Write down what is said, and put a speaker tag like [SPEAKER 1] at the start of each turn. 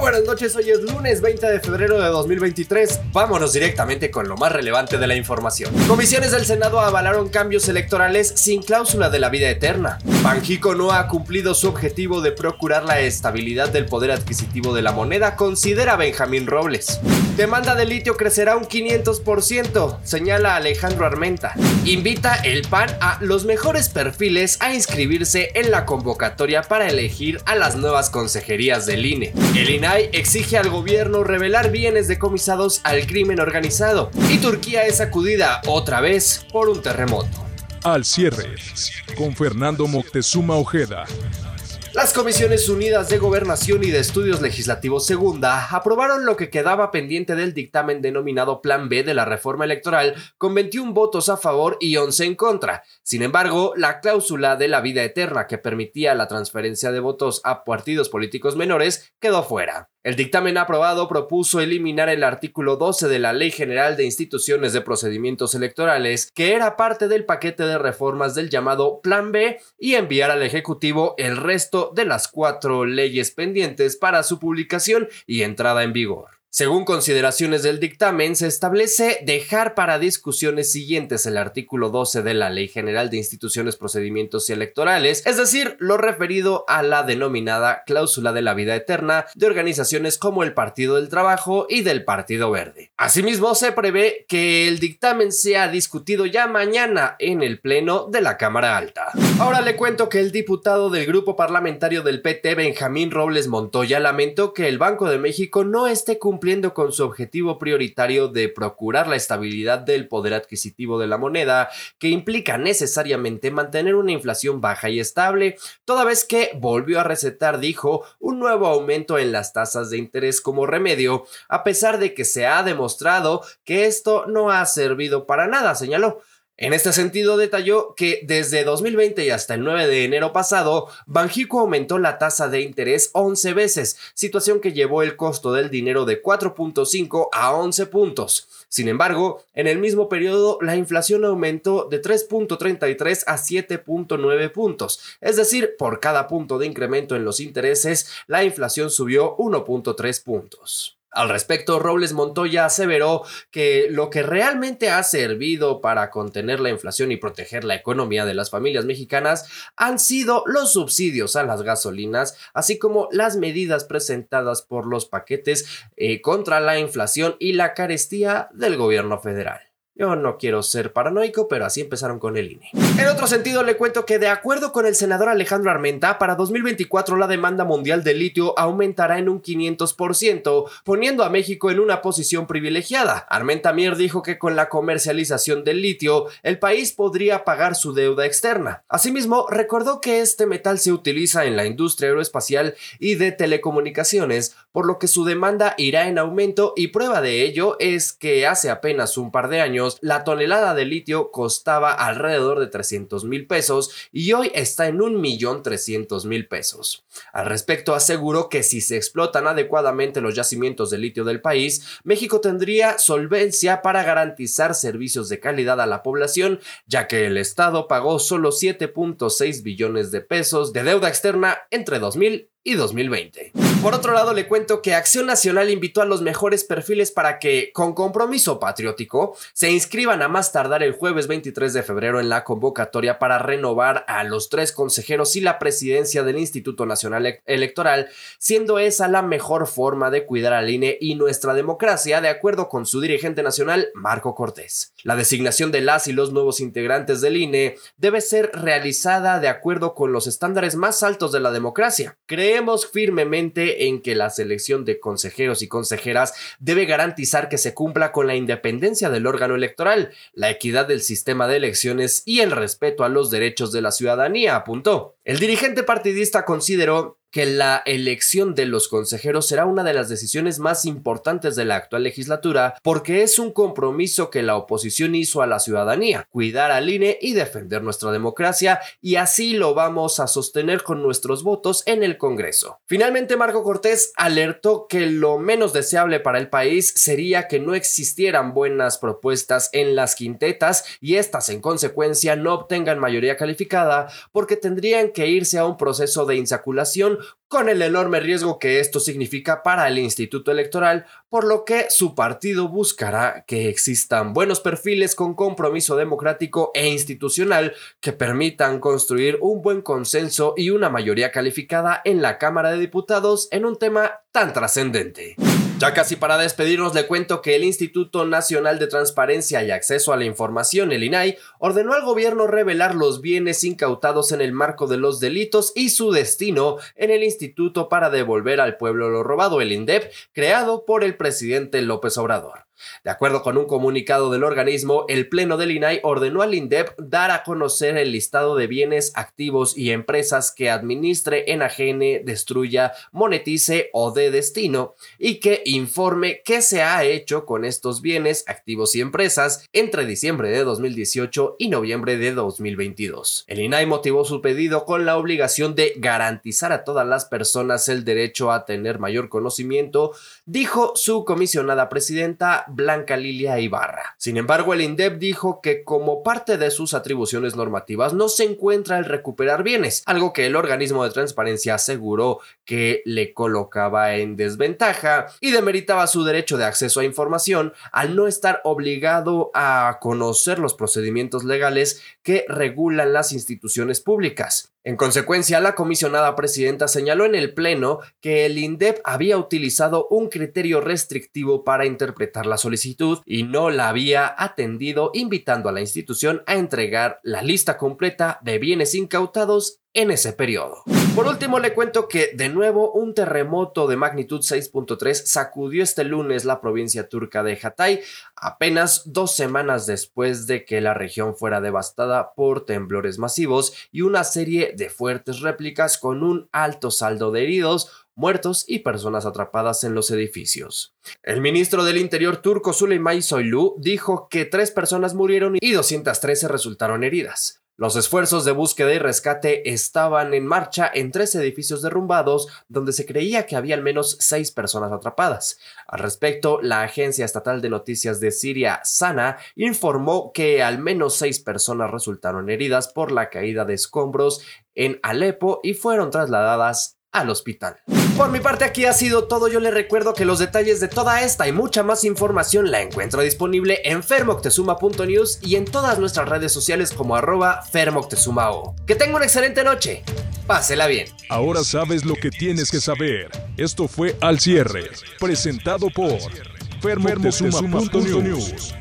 [SPEAKER 1] Buenas noches, hoy es lunes 20 de febrero de 2023. Vámonos directamente con lo más relevante de la información. Comisiones del Senado avalaron cambios electorales sin cláusula de la vida eterna. Banjico no ha cumplido su objetivo de procurar la estabilidad del poder adquisitivo de la moneda, considera Benjamín Robles. Demanda de litio crecerá un 500%, señala Alejandro Armenta. Invita el PAN a los mejores perfiles a inscribirse en la convocatoria para elegir a las nuevas consejerías del INE. El INAI exige al gobierno revelar bienes decomisados al crimen organizado. Y Turquía es sacudida otra vez por un terremoto.
[SPEAKER 2] Al cierre, con Fernando Moctezuma Ojeda.
[SPEAKER 1] Las Comisiones Unidas de Gobernación y de Estudios Legislativos Segunda aprobaron lo que quedaba pendiente del dictamen denominado Plan B de la reforma electoral con 21 votos a favor y 11 en contra. Sin embargo, la cláusula de la vida eterna que permitía la transferencia de votos a partidos políticos menores quedó fuera. El dictamen aprobado propuso eliminar el artículo 12 de la Ley General de Instituciones de Procedimientos Electorales, que era parte del paquete de reformas del llamado Plan B, y enviar al Ejecutivo el resto de las cuatro leyes pendientes para su publicación y entrada en vigor. Según consideraciones del dictamen, se establece dejar para discusiones siguientes el artículo 12 de la Ley General de Instituciones, Procedimientos y Electorales, es decir, lo referido a la denominada cláusula de la vida eterna de organizaciones como el Partido del Trabajo y del Partido Verde. Asimismo, se prevé que el dictamen sea discutido ya mañana en el Pleno de la Cámara Alta. Ahora le cuento que el diputado del grupo parlamentario del PT, Benjamín Robles Montoya, lamentó que el Banco de México no esté cumpliendo cumpliendo con su objetivo prioritario de procurar la estabilidad del poder adquisitivo de la moneda, que implica necesariamente mantener una inflación baja y estable, toda vez que volvió a recetar, dijo, un nuevo aumento en las tasas de interés como remedio, a pesar de que se ha demostrado que esto no ha servido para nada, señaló. En este sentido, detalló que desde 2020 y hasta el 9 de enero pasado, Banjico aumentó la tasa de interés 11 veces, situación que llevó el costo del dinero de 4.5 a 11 puntos. Sin embargo, en el mismo periodo, la inflación aumentó de 3.33 a 7.9 puntos, es decir, por cada punto de incremento en los intereses, la inflación subió 1.3 puntos. Al respecto, Robles Montoya aseveró que lo que realmente ha servido para contener la inflación y proteger la economía de las familias mexicanas han sido los subsidios a las gasolinas, así como las medidas presentadas por los paquetes eh, contra la inflación y la carestía del gobierno federal. Yo no quiero ser paranoico, pero así empezaron con el INE. En otro sentido, le cuento que de acuerdo con el senador Alejandro Armenta, para 2024 la demanda mundial de litio aumentará en un 500%, poniendo a México en una posición privilegiada. Armenta Mier dijo que con la comercialización del litio, el país podría pagar su deuda externa. Asimismo, recordó que este metal se utiliza en la industria aeroespacial y de telecomunicaciones, por lo que su demanda irá en aumento y prueba de ello es que hace apenas un par de años la tonelada de litio costaba alrededor de 300 mil pesos y hoy está en un millón 300 mil pesos. Al respecto, aseguró que si se explotan adecuadamente los yacimientos de litio del país, México tendría solvencia para garantizar servicios de calidad a la población, ya que el Estado pagó solo 7.6 billones de pesos de deuda externa entre 2000 y 2020. Por otro lado, le cuento que Acción Nacional invitó a los mejores perfiles para que, con compromiso patriótico, se inscriban a más tardar el jueves 23 de febrero en la convocatoria para renovar a los tres consejeros y la presidencia del Instituto Nacional Electoral, siendo esa la mejor forma de cuidar al INE y nuestra democracia, de acuerdo con su dirigente nacional, Marco Cortés. La designación de las y los nuevos integrantes del INE debe ser realizada de acuerdo con los estándares más altos de la democracia. Creemos firmemente en que la selección de consejeros y consejeras debe garantizar que se cumpla con la independencia del órgano electoral, la equidad del sistema de elecciones y el respeto a los derechos de la ciudadanía, apuntó. El dirigente partidista consideró que la elección de los consejeros será una de las decisiones más importantes de la actual legislatura porque es un compromiso que la oposición hizo a la ciudadanía, cuidar al INE y defender nuestra democracia y así lo vamos a sostener con nuestros votos en el Congreso. Finalmente, Marco Cortés alertó que lo menos deseable para el país sería que no existieran buenas propuestas en las quintetas y estas en consecuencia no obtengan mayoría calificada porque tendrían que irse a un proceso de insaculación con el enorme riesgo que esto significa para el Instituto Electoral, por lo que su partido buscará que existan buenos perfiles con compromiso democrático e institucional que permitan construir un buen consenso y una mayoría calificada en la Cámara de Diputados en un tema tan trascendente. Ya casi para despedirnos le cuento que el Instituto Nacional de Transparencia y Acceso a la Información, el INAI, ordenó al gobierno revelar los bienes incautados en el marco de los delitos y su destino en el Instituto para devolver al pueblo lo robado, el INDEP, creado por el presidente López Obrador. De acuerdo con un comunicado del organismo, el Pleno del INAI ordenó al INDEP dar a conocer el listado de bienes, activos y empresas que administre, enajene, destruya, monetice o de destino y que informe qué se ha hecho con estos bienes, activos y empresas entre diciembre de 2018 y noviembre de 2022. El INAI motivó su pedido con la obligación de garantizar a todas las personas el derecho a tener mayor conocimiento, dijo su comisionada presidenta Blanca Lilia Ibarra. Sin embargo, el INDEP dijo que como parte de sus atribuciones normativas no se encuentra el recuperar bienes, algo que el organismo de transparencia aseguró que le colocaba en desventaja y demeritaba su derecho de acceso a información al no estar obligado a conocer los procedimientos legales que regulan las instituciones públicas. En consecuencia, la comisionada presidenta señaló en el Pleno que el INDEP había utilizado un criterio restrictivo para interpretar la solicitud y no la había atendido, invitando a la institución a entregar la lista completa de bienes incautados en ese periodo. Por último, le cuento que de nuevo un terremoto de magnitud 6.3 sacudió este lunes la provincia turca de Hatay, apenas dos semanas después de que la región fuera devastada por temblores masivos y una serie de fuertes réplicas con un alto saldo de heridos, muertos y personas atrapadas en los edificios. El ministro del Interior turco Süleyman Soylu dijo que tres personas murieron y 213 resultaron heridas. Los esfuerzos de búsqueda y rescate estaban en marcha en tres edificios derrumbados donde se creía que había al menos seis personas atrapadas. Al respecto, la agencia estatal de noticias de Siria, SANA, informó que al menos seis personas resultaron heridas por la caída de escombros en Alepo y fueron trasladadas al hospital. Por mi parte aquí ha sido todo, yo le recuerdo que los detalles de toda esta y mucha más información la encuentro disponible en fermoctezuma.news y en todas nuestras redes sociales como arroba fermoctezumao. Que tenga una excelente noche, pásela bien.
[SPEAKER 2] Ahora sabes lo que tienes que saber. Esto fue Al Cierre, presentado por fermoctezuma.news.